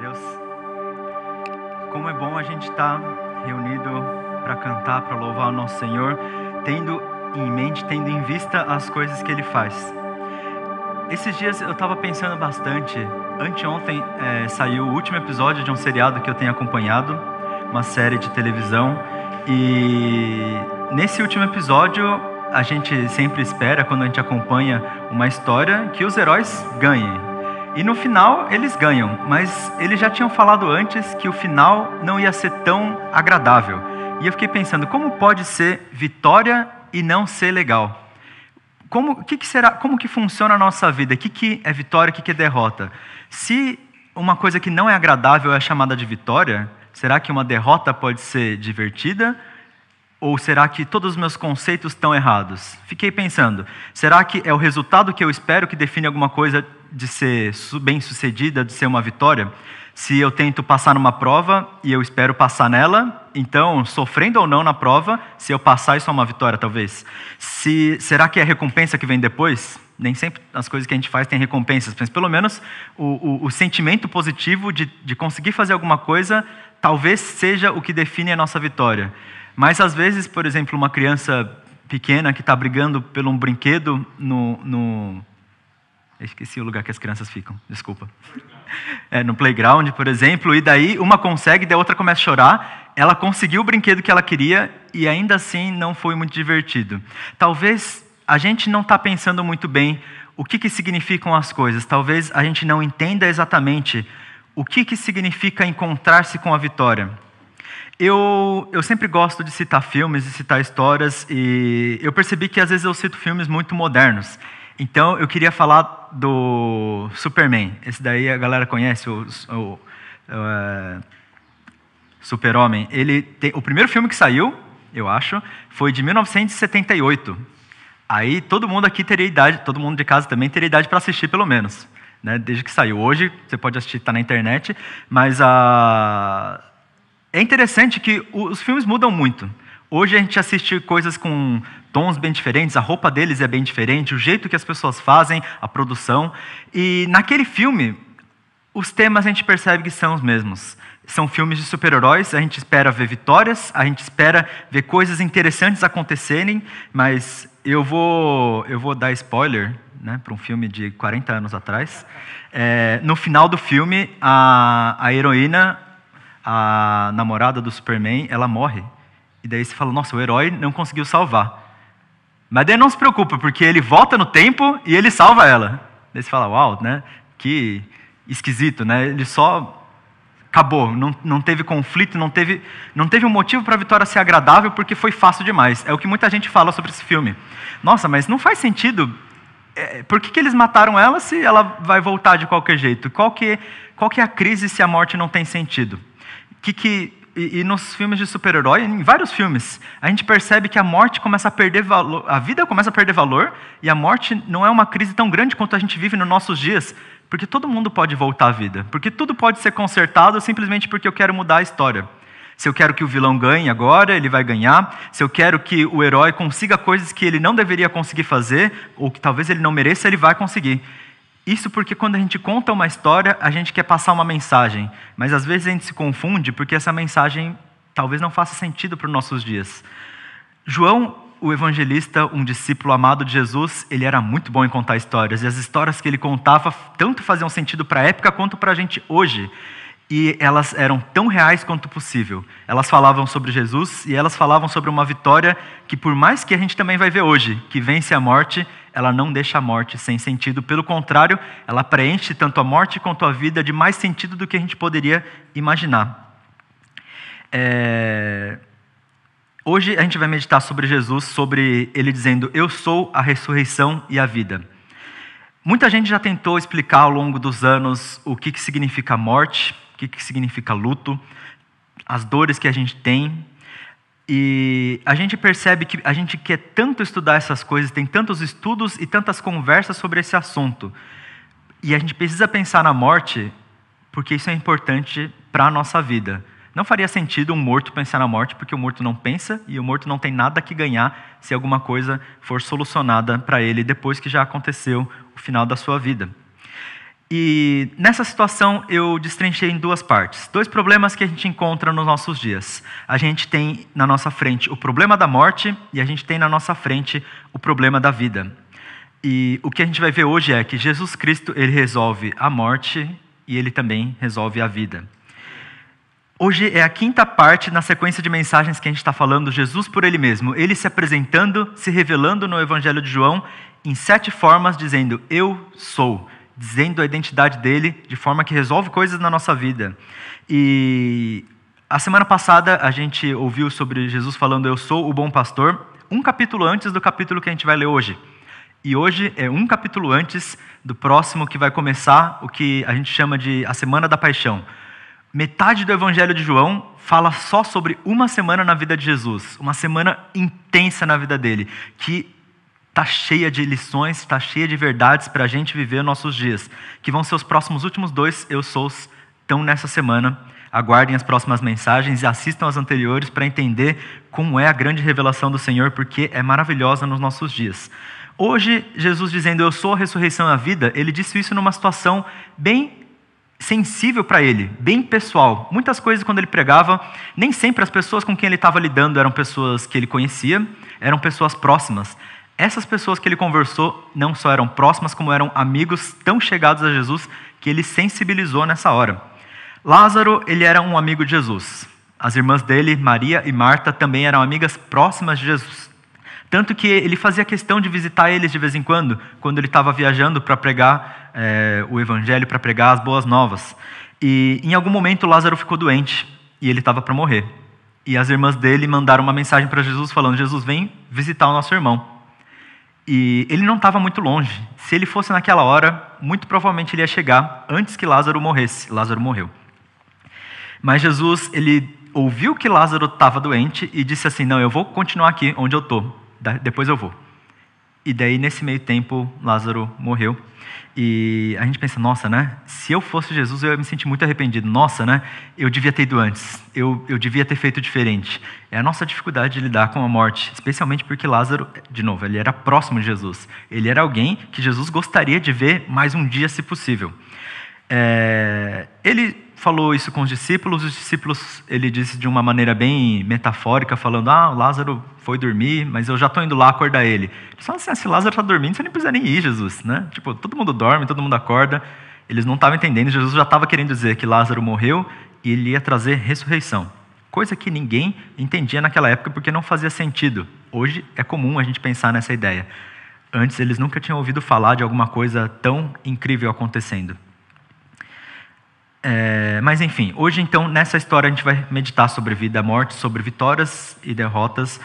Deus. Como é bom a gente estar reunido para cantar, para louvar o nosso Senhor, tendo em mente, tendo em vista as coisas que Ele faz. Esses dias eu estava pensando bastante. Anteontem é, saiu o último episódio de um seriado que eu tenho acompanhado, uma série de televisão. E nesse último episódio, a gente sempre espera, quando a gente acompanha uma história, que os heróis ganhem. E no final eles ganham, mas eles já tinham falado antes que o final não ia ser tão agradável. E eu fiquei pensando, como pode ser vitória e não ser legal? Como que, que será? Como que funciona a nossa vida? O que, que é vitória? O que, que é derrota? Se uma coisa que não é agradável é chamada de vitória, será que uma derrota pode ser divertida? Ou será que todos os meus conceitos estão errados? Fiquei pensando, será que é o resultado que eu espero que define alguma coisa de ser bem sucedida, de ser uma vitória? Se eu tento passar numa prova e eu espero passar nela, então, sofrendo ou não na prova, se eu passar, isso é uma vitória, talvez. Se, será que é a recompensa que vem depois? Nem sempre as coisas que a gente faz têm recompensas, mas pelo menos o, o, o sentimento positivo de, de conseguir fazer alguma coisa talvez seja o que define a nossa vitória. Mas às vezes, por exemplo, uma criança pequena que está brigando por um brinquedo no, no esqueci o lugar que as crianças ficam, desculpa. É, no playground, por exemplo, e daí uma consegue, daí a outra começa a chorar. Ela conseguiu o brinquedo que ela queria e ainda assim não foi muito divertido. Talvez a gente não está pensando muito bem o que, que significam as coisas. Talvez a gente não entenda exatamente o que, que significa encontrar-se com a vitória. Eu, eu sempre gosto de citar filmes e citar histórias, e eu percebi que às vezes eu cito filmes muito modernos. Então eu queria falar do Superman. Esse daí a galera conhece, o, o, o uh, Super-Homem. Ele o primeiro filme que saiu, eu acho, foi de 1978. Aí todo mundo aqui teria idade, todo mundo de casa também teria idade para assistir pelo menos, né? Desde que saiu. Hoje você pode assistir, está na internet, mas a é interessante que os filmes mudam muito. Hoje a gente assiste coisas com tons bem diferentes, a roupa deles é bem diferente, o jeito que as pessoas fazem, a produção. E naquele filme, os temas a gente percebe que são os mesmos. São filmes de super-heróis, a gente espera ver vitórias, a gente espera ver coisas interessantes acontecerem, mas eu vou, eu vou dar spoiler né, para um filme de 40 anos atrás. É, no final do filme, a, a heroína, a namorada do Superman, ela morre. E daí você fala, nossa, o herói não conseguiu salvar. Mas daí não se preocupa, porque ele volta no tempo e ele salva ela. Daí você fala, uau, né? Que esquisito, né? Ele só acabou, não, não teve conflito, não teve, não teve um motivo para a vitória ser agradável porque foi fácil demais. É o que muita gente fala sobre esse filme. Nossa, mas não faz sentido. É, por que, que eles mataram ela se ela vai voltar de qualquer jeito? Qual que, qual que é a crise se a morte não tem sentido? Que que e, e nos filmes de super-herói, em vários filmes, a gente percebe que a morte começa a perder valor, a vida começa a perder valor, e a morte não é uma crise tão grande quanto a gente vive nos nossos dias, porque todo mundo pode voltar à vida, porque tudo pode ser consertado simplesmente porque eu quero mudar a história. Se eu quero que o vilão ganhe agora, ele vai ganhar. Se eu quero que o herói consiga coisas que ele não deveria conseguir fazer, ou que talvez ele não mereça, ele vai conseguir. Isso porque quando a gente conta uma história, a gente quer passar uma mensagem, mas às vezes a gente se confunde porque essa mensagem talvez não faça sentido para os nossos dias. João, o evangelista, um discípulo amado de Jesus, ele era muito bom em contar histórias, e as histórias que ele contava tanto faziam sentido para a época quanto para a gente hoje e elas eram tão reais quanto possível. Elas falavam sobre Jesus e elas falavam sobre uma vitória que, por mais que a gente também vai ver hoje, que vence a morte, ela não deixa a morte sem sentido. Pelo contrário, ela preenche tanto a morte quanto a vida de mais sentido do que a gente poderia imaginar. É... Hoje a gente vai meditar sobre Jesus, sobre ele dizendo: Eu sou a ressurreição e a vida. Muita gente já tentou explicar ao longo dos anos o que, que significa morte o que, que significa luto, as dores que a gente tem. E a gente percebe que a gente quer tanto estudar essas coisas, tem tantos estudos e tantas conversas sobre esse assunto. E a gente precisa pensar na morte, porque isso é importante para a nossa vida. Não faria sentido um morto pensar na morte, porque o morto não pensa e o morto não tem nada que ganhar se alguma coisa for solucionada para ele depois que já aconteceu o final da sua vida. E nessa situação eu destrinchei em duas partes. Dois problemas que a gente encontra nos nossos dias. A gente tem na nossa frente o problema da morte e a gente tem na nossa frente o problema da vida. E o que a gente vai ver hoje é que Jesus Cristo ele resolve a morte e ele também resolve a vida. Hoje é a quinta parte na sequência de mensagens que a gente está falando, Jesus por Ele mesmo. Ele se apresentando, se revelando no Evangelho de João em sete formas, dizendo: Eu sou dizendo a identidade dele de forma que resolve coisas na nossa vida. E a semana passada a gente ouviu sobre Jesus falando eu sou o bom pastor, um capítulo antes do capítulo que a gente vai ler hoje. E hoje é um capítulo antes do próximo que vai começar o que a gente chama de a semana da paixão. Metade do evangelho de João fala só sobre uma semana na vida de Jesus, uma semana intensa na vida dele, que está cheia de lições, está cheia de verdades para a gente viver nossos dias, que vão ser os próximos últimos dois Eu Sous, estão nessa semana. Aguardem as próximas mensagens e assistam as anteriores para entender como é a grande revelação do Senhor, porque é maravilhosa nos nossos dias. Hoje, Jesus dizendo eu sou a ressurreição e a vida, ele disse isso numa situação bem sensível para ele, bem pessoal. Muitas coisas quando ele pregava, nem sempre as pessoas com quem ele estava lidando eram pessoas que ele conhecia, eram pessoas próximas. Essas pessoas que ele conversou não só eram próximas, como eram amigos tão chegados a Jesus que ele sensibilizou nessa hora. Lázaro, ele era um amigo de Jesus. As irmãs dele, Maria e Marta, também eram amigas próximas de Jesus. Tanto que ele fazia questão de visitar eles de vez em quando, quando ele estava viajando para pregar é, o evangelho, para pregar as boas novas. E em algum momento Lázaro ficou doente e ele estava para morrer. E as irmãs dele mandaram uma mensagem para Jesus falando: Jesus, vem visitar o nosso irmão. E ele não estava muito longe. Se ele fosse naquela hora, muito provavelmente ele ia chegar antes que Lázaro morresse. Lázaro morreu. Mas Jesus, ele ouviu que Lázaro estava doente e disse assim: Não, eu vou continuar aqui onde eu estou, depois eu vou. E daí, nesse meio tempo, Lázaro morreu. E a gente pensa, nossa, né? Se eu fosse Jesus, eu ia me sentir muito arrependido. Nossa, né? Eu devia ter ido antes. Eu, eu devia ter feito diferente. É a nossa dificuldade de lidar com a morte, especialmente porque Lázaro, de novo, ele era próximo de Jesus. Ele era alguém que Jesus gostaria de ver mais um dia, se possível. É, ele falou isso com os discípulos, os discípulos, ele disse de uma maneira bem metafórica, falando: Ah, Lázaro foi dormir, mas eu já estou indo lá acordar ele. Eles falam assim: ah, se Lázaro está dormindo, você nem precisa nem ir, Jesus. Né? Tipo, todo mundo dorme, todo mundo acorda. Eles não estavam entendendo, Jesus já estava querendo dizer que Lázaro morreu e ele ia trazer ressurreição. Coisa que ninguém entendia naquela época porque não fazia sentido. Hoje é comum a gente pensar nessa ideia. Antes eles nunca tinham ouvido falar de alguma coisa tão incrível acontecendo. É, mas enfim, hoje então nessa história a gente vai meditar sobre vida e morte, sobre vitórias e derrotas.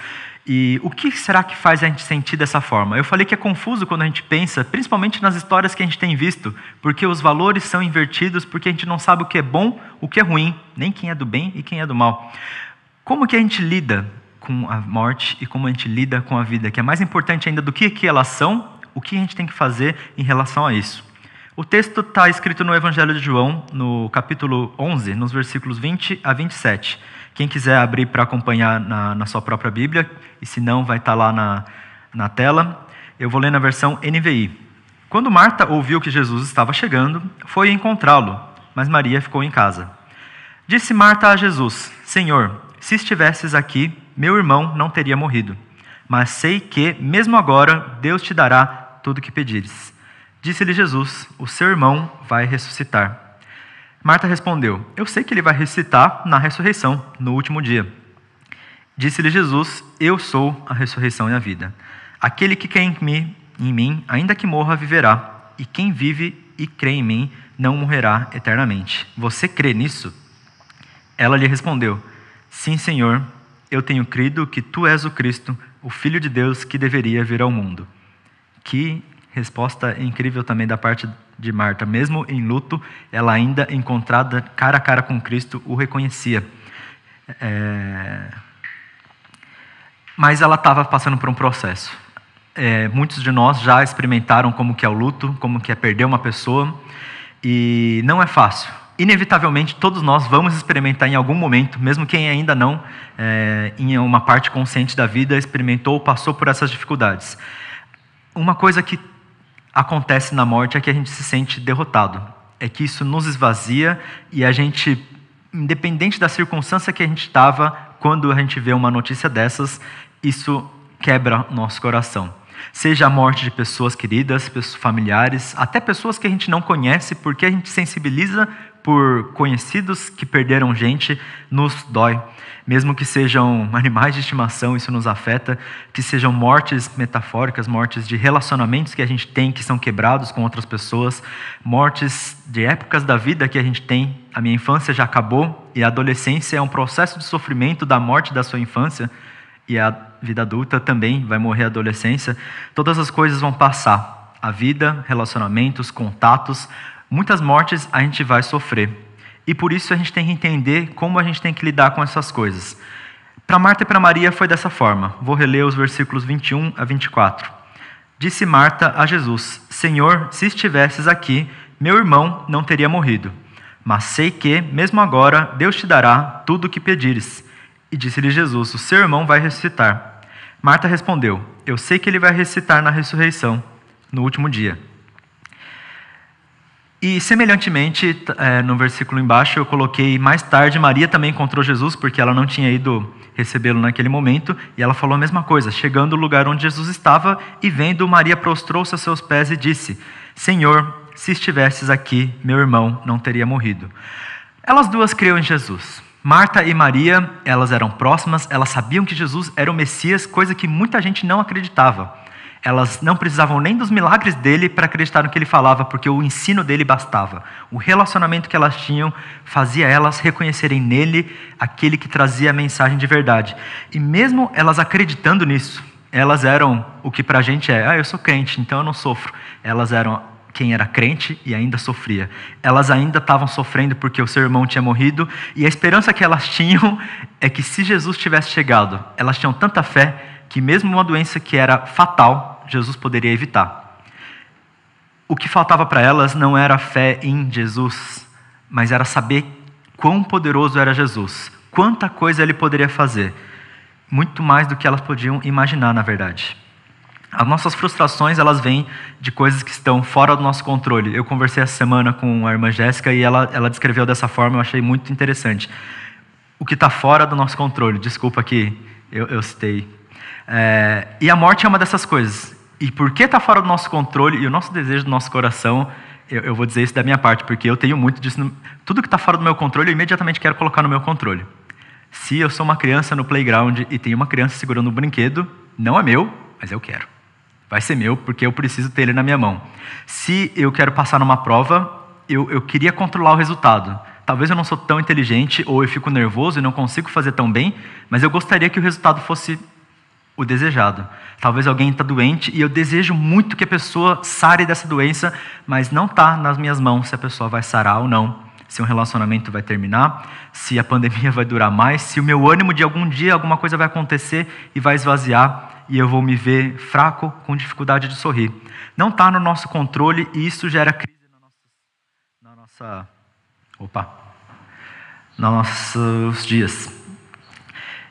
E o que será que faz a gente sentir dessa forma? Eu falei que é confuso quando a gente pensa, principalmente nas histórias que a gente tem visto, porque os valores são invertidos, porque a gente não sabe o que é bom, o que é ruim, nem quem é do bem e quem é do mal. Como que a gente lida com a morte e como a gente lida com a vida? Que é mais importante ainda do que, que elas são, o que a gente tem que fazer em relação a isso. O texto está escrito no Evangelho de João, no capítulo 11, nos versículos 20 a 27. Quem quiser abrir para acompanhar na, na, sua própria Bíblia, e se não, vai estar tá lá na, na tela. Eu vou ler na versão NVI. Quando Marta ouviu que Jesus estava chegando, foi encontrá-lo, mas Maria ficou em casa. Disse Marta a Jesus: Senhor, se estivesses aqui, meu irmão não teria morrido. Mas sei que, mesmo agora, Deus te dará tudo o que pedires. Disse-lhe Jesus: O seu irmão vai ressuscitar. Marta respondeu: Eu sei que ele vai ressuscitar na ressurreição, no último dia. Disse-lhe Jesus: Eu sou a ressurreição e a vida. Aquele que crê em mim, em mim, ainda que morra, viverá. E quem vive e crê em mim não morrerá eternamente. Você crê nisso? Ela lhe respondeu: Sim, Senhor, eu tenho crido que tu és o Cristo, o Filho de Deus que deveria vir ao mundo. Que Resposta incrível também da parte de Marta. Mesmo em luto, ela ainda encontrada cara a cara com Cristo o reconhecia. É... Mas ela estava passando por um processo. É, muitos de nós já experimentaram como que é o luto, como que é perder uma pessoa, e não é fácil. Inevitavelmente, todos nós vamos experimentar em algum momento, mesmo quem ainda não, é, em uma parte consciente da vida, experimentou ou passou por essas dificuldades. Uma coisa que acontece na morte é que a gente se sente derrotado. É que isso nos esvazia e a gente, independente da circunstância que a gente estava, quando a gente vê uma notícia dessas, isso quebra nosso coração. Seja a morte de pessoas queridas, pessoas familiares, até pessoas que a gente não conhece, porque a gente sensibiliza por conhecidos que perderam gente, nos dói. Mesmo que sejam animais de estimação, isso nos afeta. Que sejam mortes metafóricas, mortes de relacionamentos que a gente tem que são quebrados com outras pessoas, mortes de épocas da vida que a gente tem. A minha infância já acabou e a adolescência é um processo de sofrimento da morte da sua infância e a vida adulta também vai morrer a adolescência. Todas as coisas vão passar. A vida, relacionamentos, contatos, muitas mortes a gente vai sofrer. E por isso a gente tem que entender como a gente tem que lidar com essas coisas. Para Marta e para Maria foi dessa forma. Vou reler os versículos 21 a 24. Disse Marta a Jesus: Senhor, se estivesses aqui, meu irmão não teria morrido. Mas sei que, mesmo agora, Deus te dará tudo o que pedires. E disse-lhe Jesus: O seu irmão vai ressuscitar. Marta respondeu: Eu sei que ele vai ressuscitar na ressurreição, no último dia. E, semelhantemente, é, no versículo embaixo, eu coloquei mais tarde, Maria também encontrou Jesus, porque ela não tinha ido recebê-lo naquele momento, e ela falou a mesma coisa. Chegando no lugar onde Jesus estava e vendo, Maria prostrou-se a seus pés e disse: Senhor, se estivesses aqui, meu irmão não teria morrido. Elas duas criam em Jesus. Marta e Maria, elas eram próximas, elas sabiam que Jesus era o Messias, coisa que muita gente não acreditava. Elas não precisavam nem dos milagres dele para acreditar no que ele falava, porque o ensino dele bastava. O relacionamento que elas tinham fazia elas reconhecerem nele aquele que trazia a mensagem de verdade. E mesmo elas acreditando nisso, elas eram o que para a gente é: ah, eu sou crente, então eu não sofro. Elas eram quem era crente e ainda sofria. Elas ainda estavam sofrendo porque o seu irmão tinha morrido, e a esperança que elas tinham é que se Jesus tivesse chegado, elas tinham tanta fé que, mesmo uma doença que era fatal, Jesus poderia evitar. O que faltava para elas não era fé em Jesus, mas era saber quão poderoso era Jesus, quanta coisa ele poderia fazer, muito mais do que elas podiam imaginar, na verdade. As nossas frustrações, elas vêm de coisas que estão fora do nosso controle. Eu conversei essa semana com a irmã Jéssica e ela, ela descreveu dessa forma, eu achei muito interessante. O que está fora do nosso controle, desculpa que eu, eu citei. É, e a morte é uma dessas coisas. E porque está fora do nosso controle e o nosso desejo do nosso coração, eu, eu, vou dizer isso da minha parte, porque eu tenho muito disso. No, tudo que está fora do meu controle, eu imediatamente quero colocar no meu controle. Se eu sou uma criança no playground e tem uma criança segurando um brinquedo, não é meu, mas eu quero. Vai ser meu, porque eu preciso ter ele na minha mão. Se eu quero passar numa prova, eu, eu queria controlar o resultado. Talvez eu não sou tão inteligente ou eu fico nervoso e não consigo fazer tão bem, mas eu gostaria que o resultado fosse o desejado. Talvez alguém está doente e eu desejo muito que a pessoa sare dessa doença, mas não está nas minhas mãos se a pessoa vai sarar ou não, se um relacionamento vai terminar, se a pandemia vai durar mais, se o meu ânimo de algum dia alguma coisa vai acontecer e vai esvaziar e eu vou me ver fraco, com dificuldade de sorrir. Não está no nosso controle e isso gera crise na nossa, opa, nos nossos dias.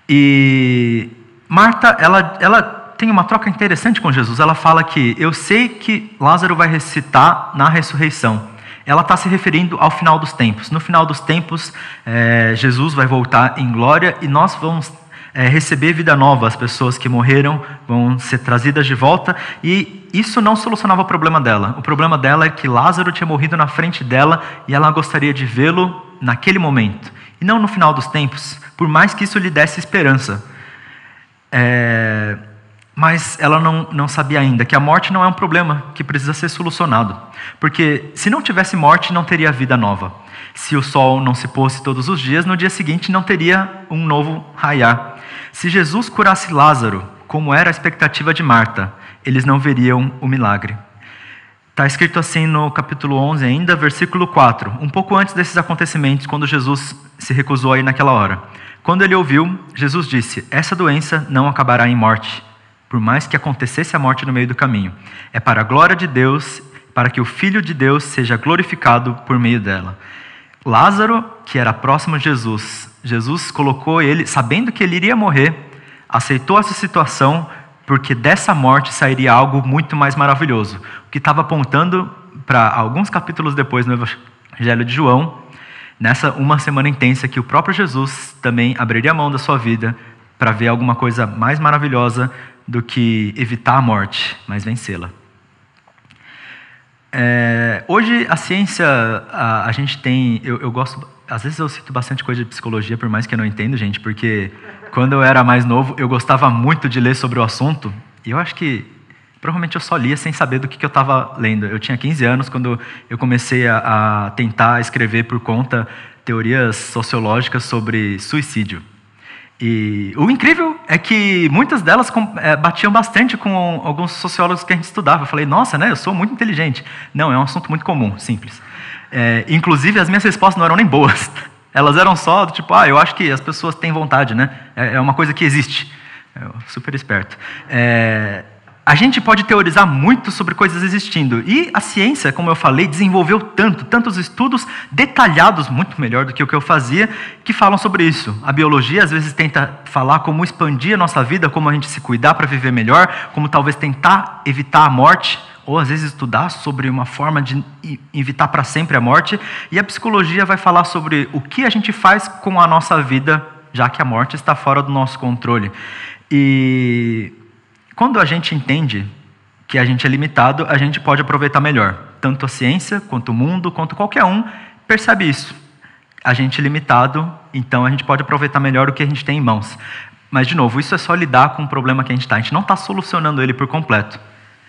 E Marta, ela, ela tem uma troca interessante com Jesus. Ela fala que eu sei que Lázaro vai ressuscitar na ressurreição. Ela está se referindo ao final dos tempos. No final dos tempos, é, Jesus vai voltar em glória e nós vamos é, receber vida nova. As pessoas que morreram vão ser trazidas de volta. E isso não solucionava o problema dela. O problema dela é que Lázaro tinha morrido na frente dela e ela gostaria de vê-lo naquele momento. E não no final dos tempos, por mais que isso lhe desse esperança. É, mas ela não, não sabia ainda que a morte não é um problema que precisa ser solucionado. Porque se não tivesse morte, não teria vida nova. Se o sol não se pôsse todos os dias, no dia seguinte não teria um novo raiar. Se Jesus curasse Lázaro, como era a expectativa de Marta, eles não veriam o milagre. Está escrito assim no capítulo 11 ainda, versículo 4, um pouco antes desses acontecimentos, quando Jesus se recusou aí naquela hora. Quando ele ouviu, Jesus disse: Essa doença não acabará em morte, por mais que acontecesse a morte no meio do caminho. É para a glória de Deus, para que o Filho de Deus seja glorificado por meio dela. Lázaro, que era próximo de Jesus, Jesus colocou ele, sabendo que ele iria morrer, aceitou essa situação porque dessa morte sairia algo muito mais maravilhoso. O que estava apontando para alguns capítulos depois no Evangelho de João, nessa uma semana intensa que o próprio Jesus também abriria a mão da sua vida para ver alguma coisa mais maravilhosa do que evitar a morte, mas vencê-la. É, hoje a ciência, a, a gente tem, eu, eu, gosto, às vezes eu cito bastante coisa de psicologia, por mais que eu não entendo, gente, porque quando eu era mais novo eu gostava muito de ler sobre o assunto, e eu acho que provavelmente eu só lia sem saber do que, que eu estava lendo. Eu tinha 15 anos quando eu comecei a, a tentar escrever por conta teorias sociológicas sobre suicídio. E o incrível é que muitas delas é, batiam bastante com alguns sociólogos que a gente estudava. Eu falei, nossa, né, eu sou muito inteligente. Não, é um assunto muito comum, simples. É, inclusive, as minhas respostas não eram nem boas. Elas eram só do tipo, ah, eu acho que as pessoas têm vontade, né? É, é uma coisa que existe. É, super esperto. É, a gente pode teorizar muito sobre coisas existindo. E a ciência, como eu falei, desenvolveu tanto, tantos estudos detalhados, muito melhor do que o que eu fazia, que falam sobre isso. A biologia às vezes tenta falar como expandir a nossa vida, como a gente se cuidar para viver melhor, como talvez tentar evitar a morte, ou às vezes estudar sobre uma forma de evitar para sempre a morte. E a psicologia vai falar sobre o que a gente faz com a nossa vida, já que a morte está fora do nosso controle. E quando a gente entende que a gente é limitado, a gente pode aproveitar melhor. Tanto a ciência, quanto o mundo, quanto qualquer um percebe isso. A gente é limitado, então a gente pode aproveitar melhor o que a gente tem em mãos. Mas, de novo, isso é só lidar com o problema que a gente está. A gente não está solucionando ele por completo.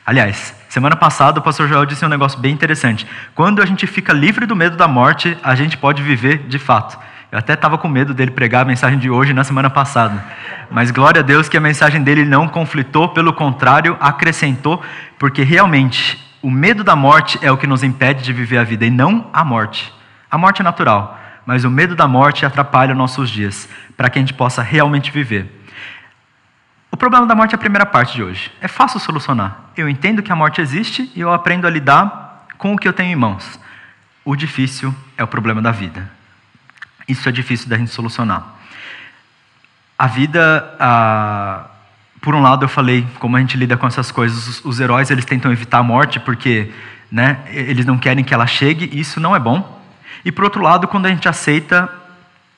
Aliás, semana passada o pastor Joel disse um negócio bem interessante. Quando a gente fica livre do medo da morte, a gente pode viver de fato. Eu até estava com medo dele pregar a mensagem de hoje na semana passada. Mas glória a Deus que a mensagem dele não conflitou, pelo contrário, acrescentou, porque realmente o medo da morte é o que nos impede de viver a vida e não a morte. A morte é natural, mas o medo da morte atrapalha os nossos dias, para que a gente possa realmente viver. O problema da morte é a primeira parte de hoje. É fácil solucionar. Eu entendo que a morte existe e eu aprendo a lidar com o que eu tenho em mãos. O difícil é o problema da vida. Isso é difícil da gente solucionar. A vida, por um lado, eu falei como a gente lida com essas coisas. Os, os heróis eles tentam evitar a morte porque, né, eles não querem que ela chegue. E isso não é bom. E por outro lado, quando a gente aceita,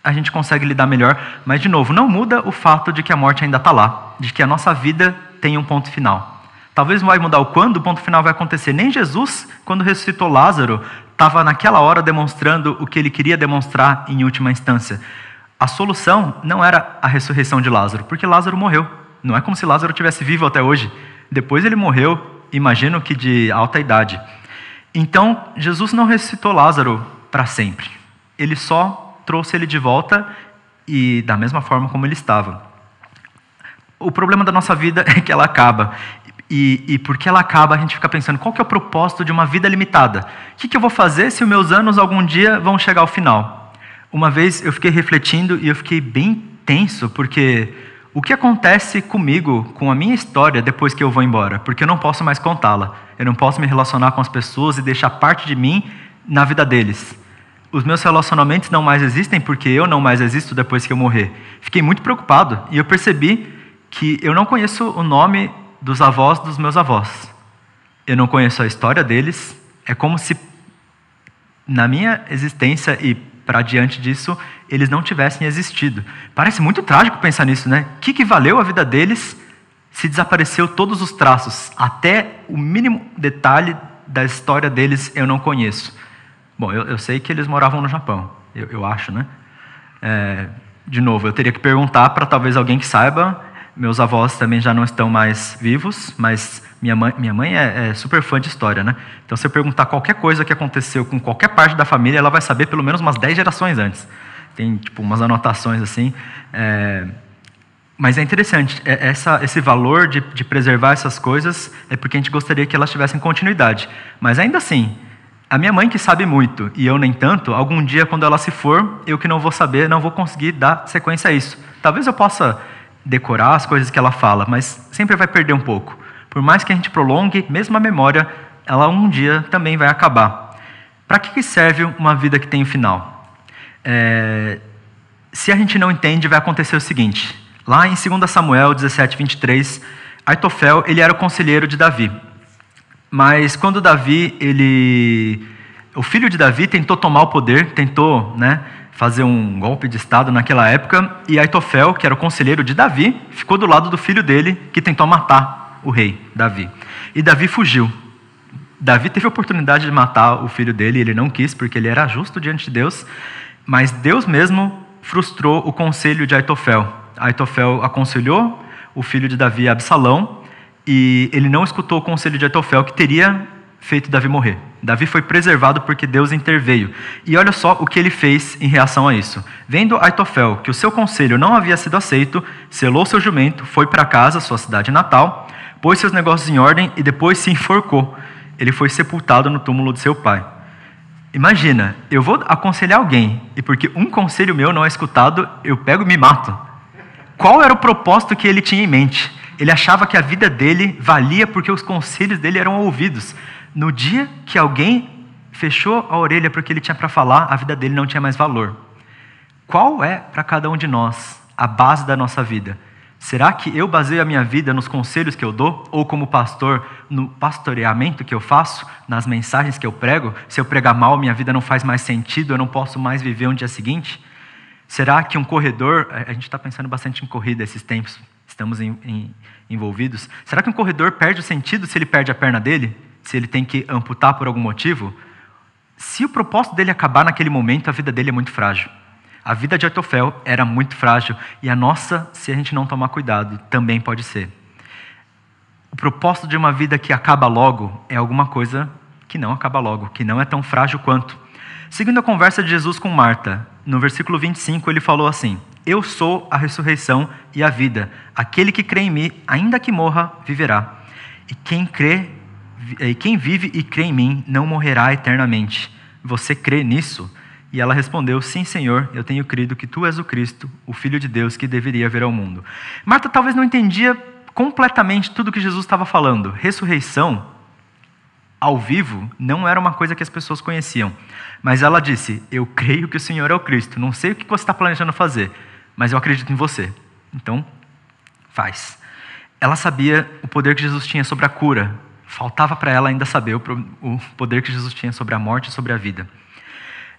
a gente consegue lidar melhor. Mas de novo, não muda o fato de que a morte ainda está lá, de que a nossa vida tem um ponto final. Talvez não vai mudar o quando, o ponto final vai acontecer. Nem Jesus, quando ressuscitou Lázaro, estava naquela hora demonstrando o que ele queria demonstrar em última instância. A solução não era a ressurreição de Lázaro, porque Lázaro morreu. Não é como se Lázaro tivesse vivo até hoje. Depois ele morreu, imagino que de alta idade. Então, Jesus não ressuscitou Lázaro para sempre. Ele só trouxe ele de volta e da mesma forma como ele estava. O problema da nossa vida é que ela acaba. E, e porque ela acaba, a gente fica pensando, qual que é o propósito de uma vida limitada? O que, que eu vou fazer se os meus anos algum dia vão chegar ao final? Uma vez eu fiquei refletindo e eu fiquei bem tenso, porque o que acontece comigo, com a minha história, depois que eu vou embora? Porque eu não posso mais contá-la. Eu não posso me relacionar com as pessoas e deixar parte de mim na vida deles. Os meus relacionamentos não mais existem porque eu não mais existo depois que eu morrer. Fiquei muito preocupado e eu percebi que eu não conheço o nome dos avós dos meus avós. Eu não conheço a história deles. É como se, na minha existência e para diante disso, eles não tivessem existido. Parece muito trágico pensar nisso, né? O que, que valeu a vida deles se desapareceu todos os traços? Até o mínimo detalhe da história deles eu não conheço. Bom, eu, eu sei que eles moravam no Japão, eu, eu acho, né? É, de novo, eu teria que perguntar para talvez alguém que saiba meus avós também já não estão mais vivos, mas minha mãe, minha mãe é, é, super fã de história, né? Então, se eu perguntar qualquer coisa que aconteceu com qualquer parte da família, ela vai saber pelo menos umas 10 gerações antes. Tem, tipo, umas anotações assim. É... Mas é interessante, é, essa, esse valor de, de preservar essas coisas é porque a gente gostaria que elas tivessem continuidade. Mas ainda assim, a minha mãe que sabe muito e eu nem tanto, algum dia quando ela se for, eu que não vou saber, não vou conseguir dar sequência a isso. Talvez eu possa decorar as coisas que ela fala, mas sempre vai perder um pouco. Por mais que a gente prolongue, mesmo a memória, ela um dia também vai acabar. Para que serve uma vida que tem um final? É, se a gente não entende, vai acontecer o seguinte. Lá em 2 Samuel 17, 23, Aitofel, ele era o conselheiro de Davi. Mas quando Davi, ele o filho de Davi tentou tomar o poder, tentou, né, fazer um golpe de estado naquela época, e Aitofel, que era o conselheiro de Davi, ficou do lado do filho dele, que tentou matar o rei Davi. E Davi fugiu. Davi teve a oportunidade de matar o filho dele, ele não quis, porque ele era justo diante de Deus, mas Deus mesmo frustrou o conselho de Aitofel. Aitofel aconselhou o filho de Davi, Absalão, e ele não escutou o conselho de Aitofel, que teria feito Davi morrer. Davi foi preservado porque Deus interveio. E olha só o que ele fez em reação a isso. Vendo Aitofel que o seu conselho não havia sido aceito, selou seu jumento, foi para casa, sua cidade natal, pôs seus negócios em ordem e depois se enforcou. Ele foi sepultado no túmulo de seu pai. Imagina, eu vou aconselhar alguém e porque um conselho meu não é escutado, eu pego e me mato. Qual era o propósito que ele tinha em mente? Ele achava que a vida dele valia porque os conselhos dele eram ouvidos. No dia que alguém fechou a orelha para o que ele tinha para falar, a vida dele não tinha mais valor. Qual é para cada um de nós a base da nossa vida? Será que eu baseio a minha vida nos conselhos que eu dou, ou como pastor, no pastoreamento que eu faço, nas mensagens que eu prego? Se eu pregar mal, minha vida não faz mais sentido, eu não posso mais viver um dia seguinte? Será que um corredor, a gente está pensando bastante em corrida esses tempos, estamos em, em, envolvidos. Será que um corredor perde o sentido se ele perde a perna dele? Se ele tem que amputar por algum motivo? Se o propósito dele acabar naquele momento, a vida dele é muito frágil. A vida de Aitofel era muito frágil e a nossa, se a gente não tomar cuidado, também pode ser. O propósito de uma vida que acaba logo é alguma coisa que não acaba logo, que não é tão frágil quanto. Seguindo a conversa de Jesus com Marta, no versículo 25 ele falou assim: Eu sou a ressurreição e a vida. Aquele que crê em mim, ainda que morra, viverá. E quem crê, quem vive e crê em mim, não morrerá eternamente. Você crê nisso? E ela respondeu: Sim, Senhor, eu tenho crido que tu és o Cristo, o Filho de Deus que deveria vir ao mundo. Marta talvez não entendia completamente tudo que Jesus estava falando. Ressurreição, ao vivo, não era uma coisa que as pessoas conheciam. Mas ela disse: Eu creio que o Senhor é o Cristo. Não sei o que você está planejando fazer, mas eu acredito em você. Então, faz. Ela sabia o poder que Jesus tinha sobre a cura. Faltava para ela ainda saber o poder que Jesus tinha sobre a morte e sobre a vida.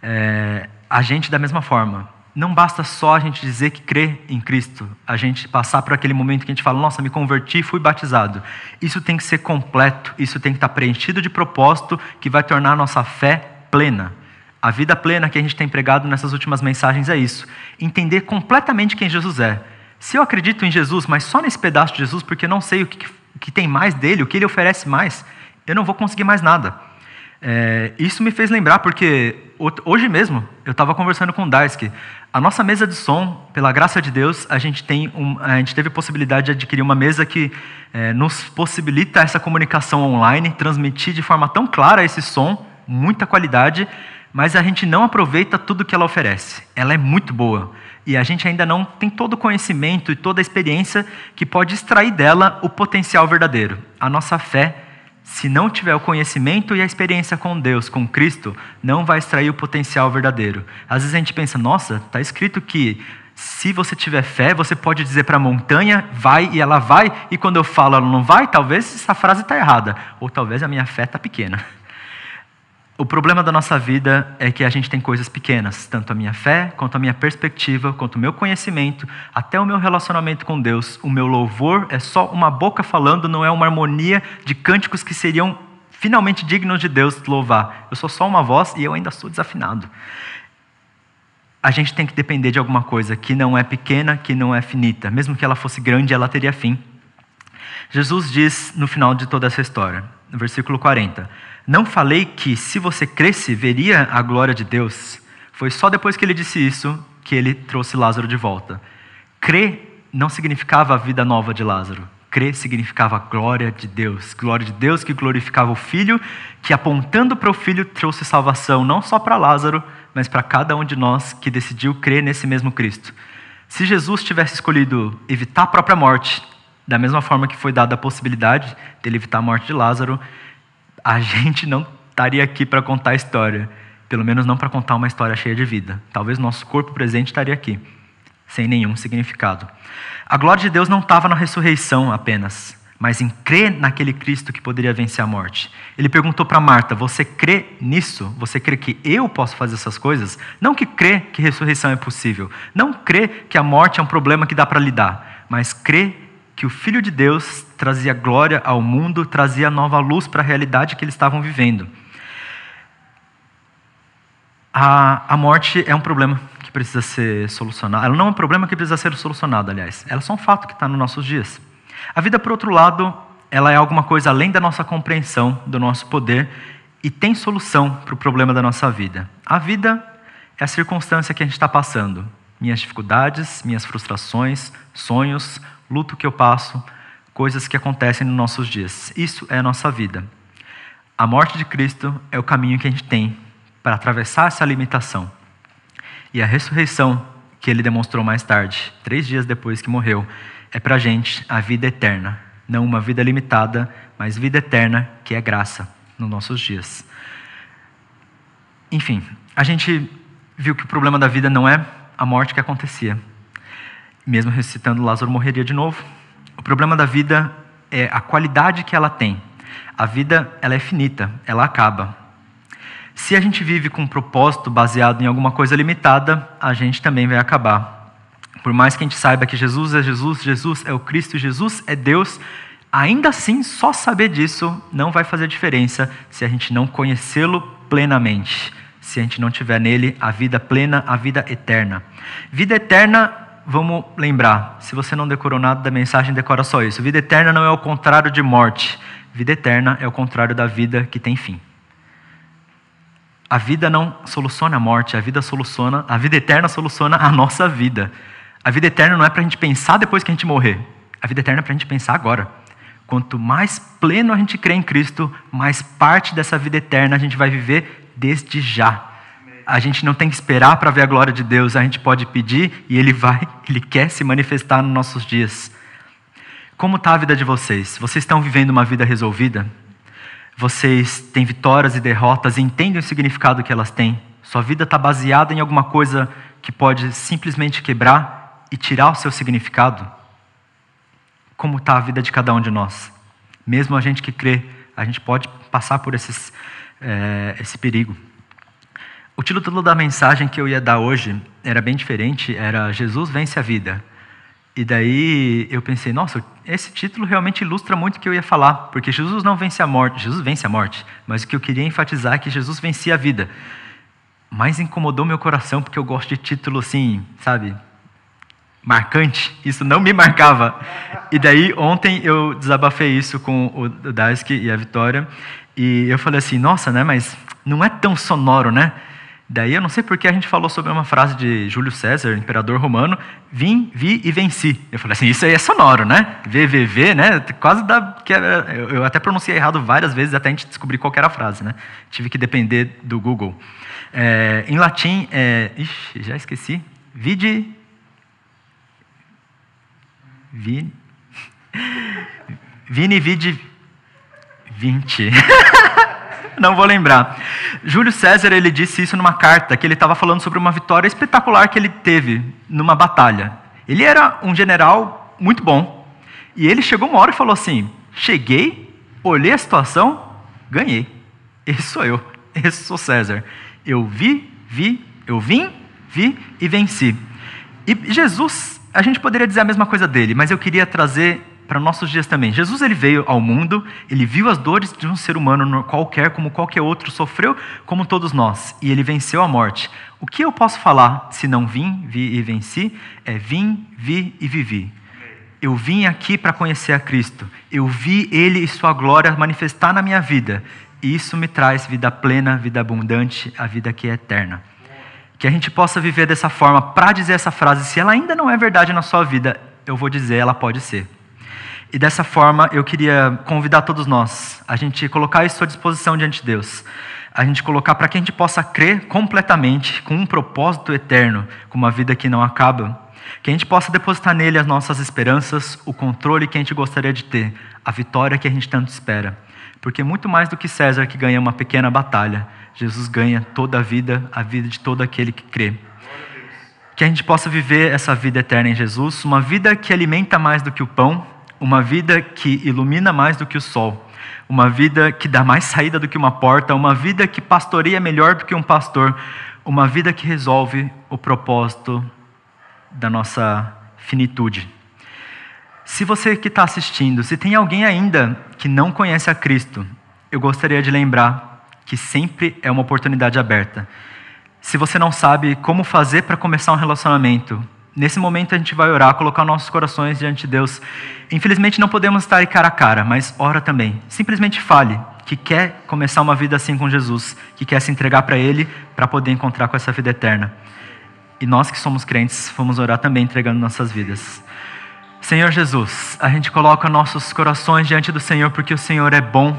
É, a gente, da mesma forma, não basta só a gente dizer que crê em Cristo, a gente passar por aquele momento que a gente fala, nossa, me converti, fui batizado. Isso tem que ser completo, isso tem que estar preenchido de propósito que vai tornar a nossa fé plena. A vida plena que a gente tem pregado nessas últimas mensagens é isso: entender completamente quem Jesus é. Se eu acredito em Jesus, mas só nesse pedaço de Jesus, porque não sei o que, o que tem mais dele, o que ele oferece mais, eu não vou conseguir mais nada. É, isso me fez lembrar, porque hoje mesmo eu estava conversando com o Daisuke. A nossa mesa de som, pela graça de Deus, a gente, tem um, a gente teve a possibilidade de adquirir uma mesa que é, nos possibilita essa comunicação online, transmitir de forma tão clara esse som, muita qualidade, mas a gente não aproveita tudo que ela oferece. Ela é muito boa. E a gente ainda não tem todo o conhecimento e toda a experiência que pode extrair dela o potencial verdadeiro. A nossa fé se não tiver o conhecimento e a experiência com Deus, com Cristo, não vai extrair o potencial verdadeiro. Às vezes a gente pensa, nossa, está escrito que se você tiver fé, você pode dizer para a montanha, vai e ela vai, e quando eu falo ela não vai, talvez essa frase está errada, ou talvez a minha fé está pequena. O problema da nossa vida é que a gente tem coisas pequenas, tanto a minha fé, quanto a minha perspectiva, quanto o meu conhecimento, até o meu relacionamento com Deus. O meu louvor é só uma boca falando, não é uma harmonia de cânticos que seriam finalmente dignos de Deus louvar. Eu sou só uma voz e eu ainda sou desafinado. A gente tem que depender de alguma coisa que não é pequena, que não é finita. Mesmo que ela fosse grande, ela teria fim. Jesus diz no final de toda essa história, no versículo 40. Não falei que se você cresce, veria a glória de Deus? Foi só depois que ele disse isso que ele trouxe Lázaro de volta. Crer não significava a vida nova de Lázaro. Crer significava a glória de Deus. Glória de Deus que glorificava o Filho, que apontando para o Filho trouxe salvação não só para Lázaro, mas para cada um de nós que decidiu crer nesse mesmo Cristo. Se Jesus tivesse escolhido evitar a própria morte, da mesma forma que foi dada a possibilidade de ele evitar a morte de Lázaro, a gente não estaria aqui para contar a história. Pelo menos não para contar uma história cheia de vida. Talvez nosso corpo presente estaria aqui, sem nenhum significado. A glória de Deus não estava na ressurreição apenas. mas em crer naquele Cristo que poderia vencer a morte. Ele perguntou para Marta: Você crê nisso? Você crê que eu posso fazer essas coisas? Não que crê que ressurreição é possível, não crê que a morte é um problema que dá para lidar, mas crê que o Filho de Deus trazia glória ao mundo, trazia nova luz para a realidade que eles estavam vivendo. A, a morte é um problema que precisa ser solucionado. Ela não é um problema que precisa ser solucionado, aliás. Ela é só um fato que está nos nossos dias. A vida, por outro lado, ela é alguma coisa além da nossa compreensão, do nosso poder, e tem solução para o problema da nossa vida. A vida é a circunstância que a gente está passando. Minhas dificuldades, minhas frustrações, sonhos, luto que eu passo, coisas que acontecem nos nossos dias. Isso é a nossa vida. A morte de Cristo é o caminho que a gente tem para atravessar essa limitação. E a ressurreição que ele demonstrou mais tarde, três dias depois que morreu, é para a gente a vida eterna. Não uma vida limitada, mas vida eterna, que é graça nos nossos dias. Enfim, a gente viu que o problema da vida não é a morte que acontecia. Mesmo ressuscitando, Lázaro morreria de novo. O problema da vida é a qualidade que ela tem. A vida ela é finita, ela acaba. Se a gente vive com um propósito baseado em alguma coisa limitada, a gente também vai acabar. Por mais que a gente saiba que Jesus é Jesus, Jesus é o Cristo, Jesus é Deus, ainda assim, só saber disso não vai fazer diferença se a gente não conhecê-lo plenamente, se a gente não tiver nele a vida plena, a vida eterna. Vida eterna, vamos lembrar, se você não decorou nada da mensagem, decora só isso. Vida eterna não é o contrário de morte. Vida eterna é o contrário da vida que tem fim. A vida não soluciona a morte, a vida soluciona, a vida eterna soluciona a nossa vida. A vida eterna não é para a gente pensar depois que a gente morrer. A vida eterna é para a gente pensar agora. Quanto mais pleno a gente crê em Cristo, mais parte dessa vida eterna a gente vai viver desde já. A gente não tem que esperar para ver a glória de Deus, a gente pode pedir e Ele vai, Ele quer se manifestar nos nossos dias. Como está a vida de vocês? Vocês estão vivendo uma vida resolvida? Vocês têm vitórias e derrotas e entendem o significado que elas têm? Sua vida está baseada em alguma coisa que pode simplesmente quebrar e tirar o seu significado, como está a vida de cada um de nós. Mesmo a gente que crê, a gente pode passar por esses, é, esse perigo. O título da mensagem que eu ia dar hoje era bem diferente, era Jesus vence a vida. E daí eu pensei, nossa, esse título realmente ilustra muito o que eu ia falar, porque Jesus não vence a morte, Jesus vence a morte, mas o que eu queria enfatizar é que Jesus vencia a vida. Mas incomodou meu coração, porque eu gosto de título assim, sabe, marcante, isso não me marcava. E daí, ontem eu desabafei isso com o Daisuke e a Vitória, e eu falei assim: nossa, né, mas não é tão sonoro, né? Daí eu não sei porque a gente falou sobre uma frase de Júlio César, imperador romano, vim, vi e venci. Eu falei assim, isso aí é sonoro, né? VVV, né? Quase dá era, eu até pronunciei errado várias vezes até a gente descobrir qual era a frase, né? Tive que depender do Google. É, em latim, é, ixi, já esqueci. Vide Vini. Vini Vidi 20. Não vou lembrar. Júlio César ele disse isso numa carta que ele estava falando sobre uma vitória espetacular que ele teve numa batalha. Ele era um general muito bom e ele chegou uma hora e falou assim: cheguei, olhei a situação, ganhei. Esse sou eu. Esse sou César. Eu vi, vi, eu vim, vi e venci. E Jesus a gente poderia dizer a mesma coisa dele, mas eu queria trazer para nossos dias também. Jesus ele veio ao mundo, ele viu as dores de um ser humano qualquer, como qualquer outro, sofreu como todos nós, e ele venceu a morte. O que eu posso falar se não vim, vi e venci? É vim, vi e vivi. Eu vim aqui para conhecer a Cristo. Eu vi Ele e Sua glória manifestar na minha vida. E isso me traz vida plena, vida abundante, a vida que é eterna. Que a gente possa viver dessa forma para dizer essa frase, se ela ainda não é verdade na sua vida, eu vou dizer, ela pode ser. E dessa forma, eu queria convidar todos nós a gente colocar isso à disposição diante de Deus. A gente colocar para que a gente possa crer completamente, com um propósito eterno, com uma vida que não acaba. Que a gente possa depositar nele as nossas esperanças, o controle que a gente gostaria de ter, a vitória que a gente tanto espera. Porque muito mais do que César que ganha uma pequena batalha, Jesus ganha toda a vida, a vida de todo aquele que crê. Que a gente possa viver essa vida eterna em Jesus, uma vida que alimenta mais do que o pão, uma vida que ilumina mais do que o sol, uma vida que dá mais saída do que uma porta, uma vida que pastoreia melhor do que um pastor, uma vida que resolve o propósito da nossa finitude. Se você que está assistindo, se tem alguém ainda que não conhece a Cristo, eu gostaria de lembrar que sempre é uma oportunidade aberta. Se você não sabe como fazer para começar um relacionamento, nesse momento a gente vai orar, colocar nossos corações diante de Deus. Infelizmente não podemos estar cara a cara, mas ora também. Simplesmente fale que quer começar uma vida assim com Jesus, que quer se entregar para Ele para poder encontrar com essa vida eterna. E nós que somos crentes, vamos orar também entregando nossas vidas. Senhor Jesus, a gente coloca nossos corações diante do Senhor porque o Senhor é bom,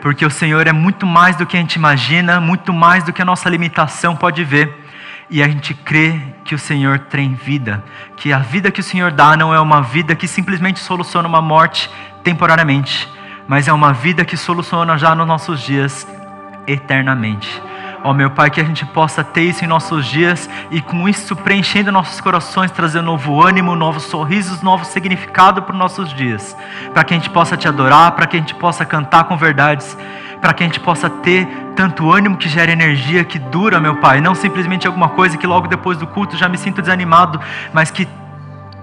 porque o Senhor é muito mais do que a gente imagina, muito mais do que a nossa limitação pode ver. E a gente crê que o Senhor tem vida, que a vida que o Senhor dá não é uma vida que simplesmente soluciona uma morte temporariamente, mas é uma vida que soluciona já nos nossos dias eternamente. Ó oh, meu Pai, que a gente possa ter isso em nossos dias e com isso preenchendo nossos corações, trazendo novo ânimo, novos sorrisos, novo significado para os nossos dias. Para que a gente possa te adorar, para que a gente possa cantar com verdades, para que a gente possa ter tanto ânimo que gera energia, que dura, meu Pai. Não simplesmente alguma coisa que logo depois do culto já me sinto desanimado, mas que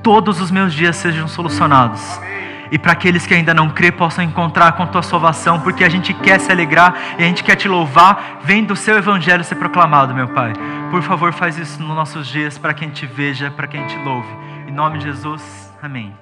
todos os meus dias sejam solucionados e para aqueles que ainda não crê possam encontrar com tua salvação, porque a gente quer se alegrar e a gente quer te louvar, vendo o seu evangelho ser proclamado, meu Pai. Por favor, faz isso nos nossos dias para que a gente veja, para que a gente louve. Em nome de Jesus, amém.